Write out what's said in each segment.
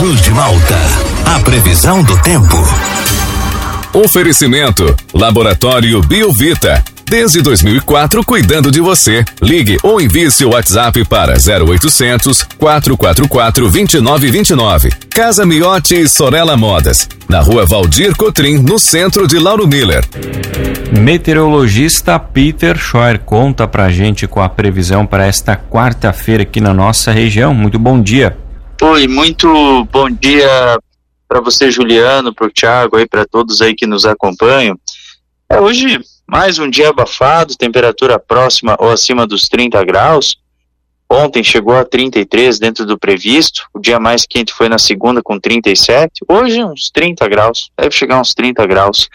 Cruz de Malta. A previsão do tempo. Oferecimento: Laboratório Biovita. Desde 2004, cuidando de você. Ligue ou envie seu WhatsApp para 0800 444 2929. Casa Miotti e Sorella Modas. Na rua Valdir Cotrim, no centro de Lauro Miller. Meteorologista Peter Scheuer conta pra gente com a previsão para esta quarta-feira aqui na nossa região. Muito bom dia. Oi, muito bom dia para você, Juliano, para o Thiago, para todos aí que nos acompanham. É, hoje mais um dia abafado, temperatura próxima ou acima dos 30 graus. Ontem chegou a 33 dentro do previsto. O dia mais quente foi na segunda com 37. Hoje uns 30 graus, deve chegar uns 30 graus.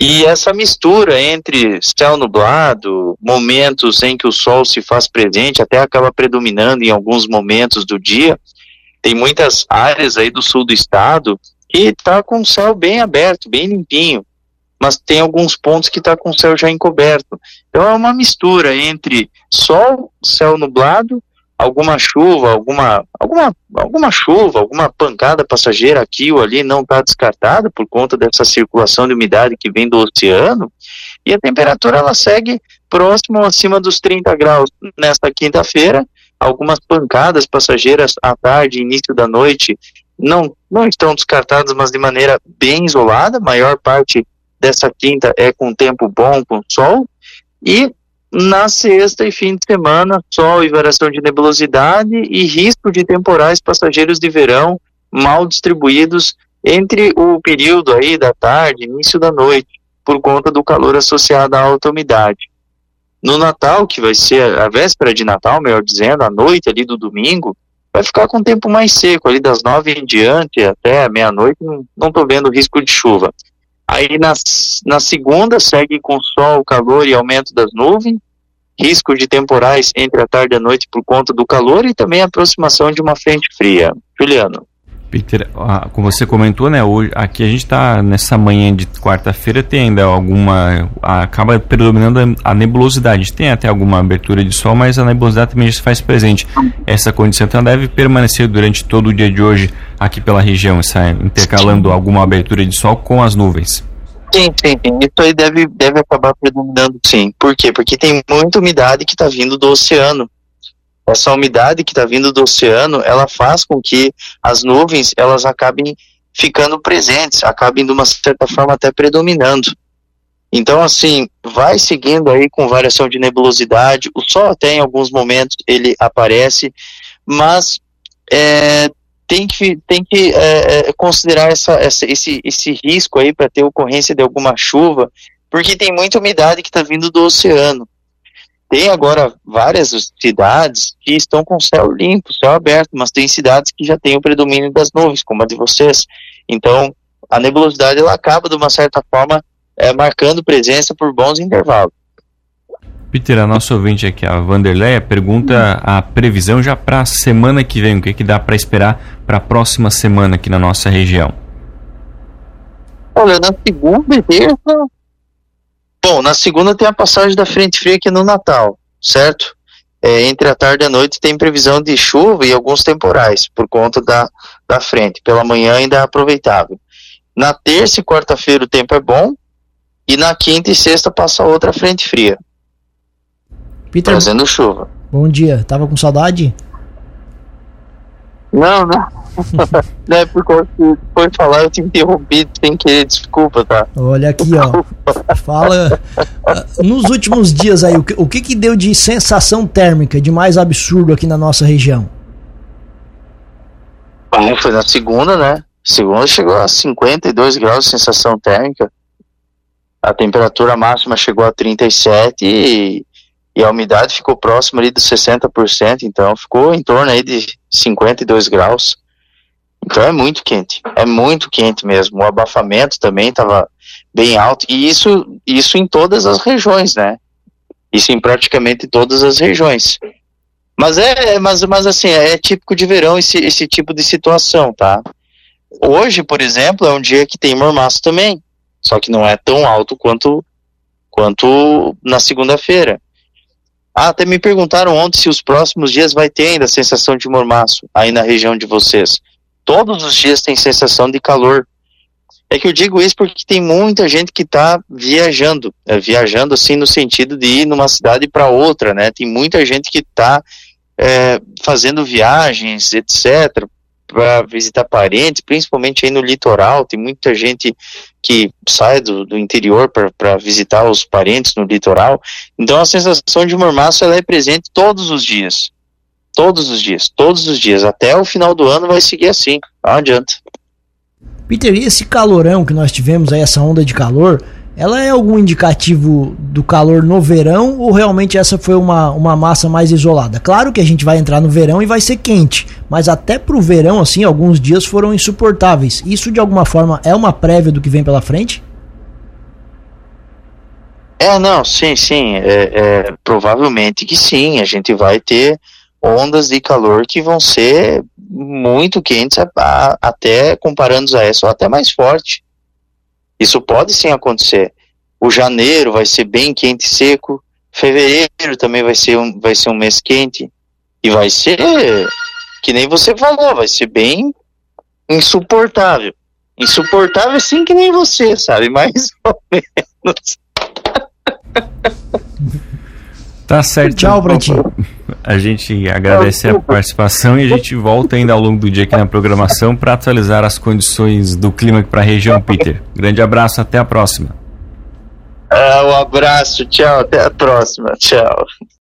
E essa mistura entre céu nublado, momentos em que o sol se faz presente, até acaba predominando em alguns momentos do dia, tem muitas áreas aí do sul do estado que está com o céu bem aberto, bem limpinho, mas tem alguns pontos que está com o céu já encoberto. Então é uma mistura entre sol, céu nublado, alguma chuva, alguma, alguma, alguma chuva, alguma pancada passageira aqui ou ali não está descartada por conta dessa circulação de umidade que vem do oceano, e a temperatura ela segue próximo acima dos 30 graus nesta quinta-feira, algumas pancadas passageiras à tarde, início da noite, não, não estão descartadas, mas de maneira bem isolada. A maior parte dessa quinta é com tempo bom, com sol. E na sexta e fim de semana, sol e variação de nebulosidade e risco de temporais passageiros de verão mal distribuídos entre o período aí da tarde, início da noite, por conta do calor associado à alta umidade. No Natal, que vai ser a véspera de Natal, melhor dizendo, a noite ali do domingo, vai ficar com o tempo mais seco, ali das nove em diante até meia-noite, não estou vendo risco de chuva. Aí na, na segunda segue com sol, calor e aumento das nuvens, risco de temporais entre a tarde e a noite por conta do calor e também a aproximação de uma frente fria. Juliano. Peter, como você comentou, né, hoje, aqui a gente está nessa manhã de quarta-feira, tem ainda alguma, acaba predominando a nebulosidade, tem até alguma abertura de sol, mas a nebulosidade também já se faz presente. Essa condição então deve permanecer durante todo o dia de hoje aqui pela região, essa, intercalando alguma abertura de sol com as nuvens. Sim, sim, sim. Isso aí deve, deve acabar predominando sim. Por quê? Porque tem muita umidade que está vindo do oceano essa umidade que está vindo do oceano, ela faz com que as nuvens elas acabem ficando presentes, acabem de uma certa forma até predominando. Então, assim, vai seguindo aí com variação de nebulosidade. O Sol até em alguns momentos ele aparece, mas é, tem que, tem que é, é considerar essa, essa, esse, esse risco aí para ter ocorrência de alguma chuva, porque tem muita umidade que está vindo do oceano. Tem agora várias cidades que estão com céu limpo, céu aberto, mas tem cidades que já têm o predomínio das nuvens, como a de vocês. Então, a nebulosidade ela acaba, de uma certa forma, é, marcando presença por bons intervalos. Peter, a nossa ouvinte aqui, a Vanderleia, pergunta a previsão já para a semana que vem. O que, que dá para esperar para a próxima semana aqui na nossa região? Olha, na segunda e terça Bom, na segunda tem a passagem da frente fria aqui no Natal, certo? É, entre a tarde e a noite tem previsão de chuva e alguns temporais por conta da, da frente. Pela manhã ainda é aproveitável. Na terça e quarta-feira o tempo é bom e na quinta e sexta passa outra frente fria. Peter, trazendo chuva. Bom dia, tava com saudade? Não, não. não é porque foi falar, eu te interrompi sem querer, desculpa, tá? Olha aqui, ó. Fala. Uh, nos últimos dias aí, o que, o que que deu de sensação térmica de mais absurdo aqui na nossa região? Ah, foi na segunda, né? Segunda chegou a 52 graus de sensação térmica. A temperatura máxima chegou a 37 e, e a umidade ficou próxima ali dos 60%, então ficou em torno aí de 52 graus. Então é muito quente, é muito quente mesmo. O abafamento também estava bem alto e isso isso em todas as regiões, né? Isso em praticamente todas as regiões. Mas é, mas, mas assim, é típico de verão esse, esse tipo de situação, tá? Hoje, por exemplo, é um dia que tem mormaço também, só que não é tão alto quanto quanto na segunda-feira. Ah, até me perguntaram ontem se os próximos dias vai ter ainda a sensação de mormaço aí na região de vocês todos os dias tem sensação de calor. É que eu digo isso porque tem muita gente que está viajando, é, viajando assim no sentido de ir numa cidade para outra, né? Tem muita gente que está é, fazendo viagens, etc, para visitar parentes, principalmente aí no litoral. Tem muita gente que sai do, do interior para visitar os parentes no litoral. Então a sensação de mormaço ela é presente todos os dias. Todos os dias, todos os dias. Até o final do ano vai seguir assim. Não adianta. Peter, e esse calorão que nós tivemos aí, essa onda de calor, ela é algum indicativo do calor no verão ou realmente essa foi uma, uma massa mais isolada? Claro que a gente vai entrar no verão e vai ser quente, mas até pro verão, assim, alguns dias foram insuportáveis. Isso de alguma forma é uma prévia do que vem pela frente? É, não, sim, sim. É, é, provavelmente que sim. A gente vai ter ondas de calor que vão ser muito quentes, a, a, até comparando a essa, ou até mais forte. Isso pode sim acontecer. O janeiro vai ser bem quente e seco, fevereiro também vai ser um, vai ser um mês quente, e vai ser, que nem você falou, vai ser bem insuportável. Insuportável sim que nem você, sabe? Mais ou menos. Tá certo. Tchau, Bratinho. A gente agradece a participação e a gente volta ainda ao longo do dia aqui na programação para atualizar as condições do clima para a região, Peter. Grande abraço, até a próxima. Ah, um abraço, tchau, até a próxima, tchau.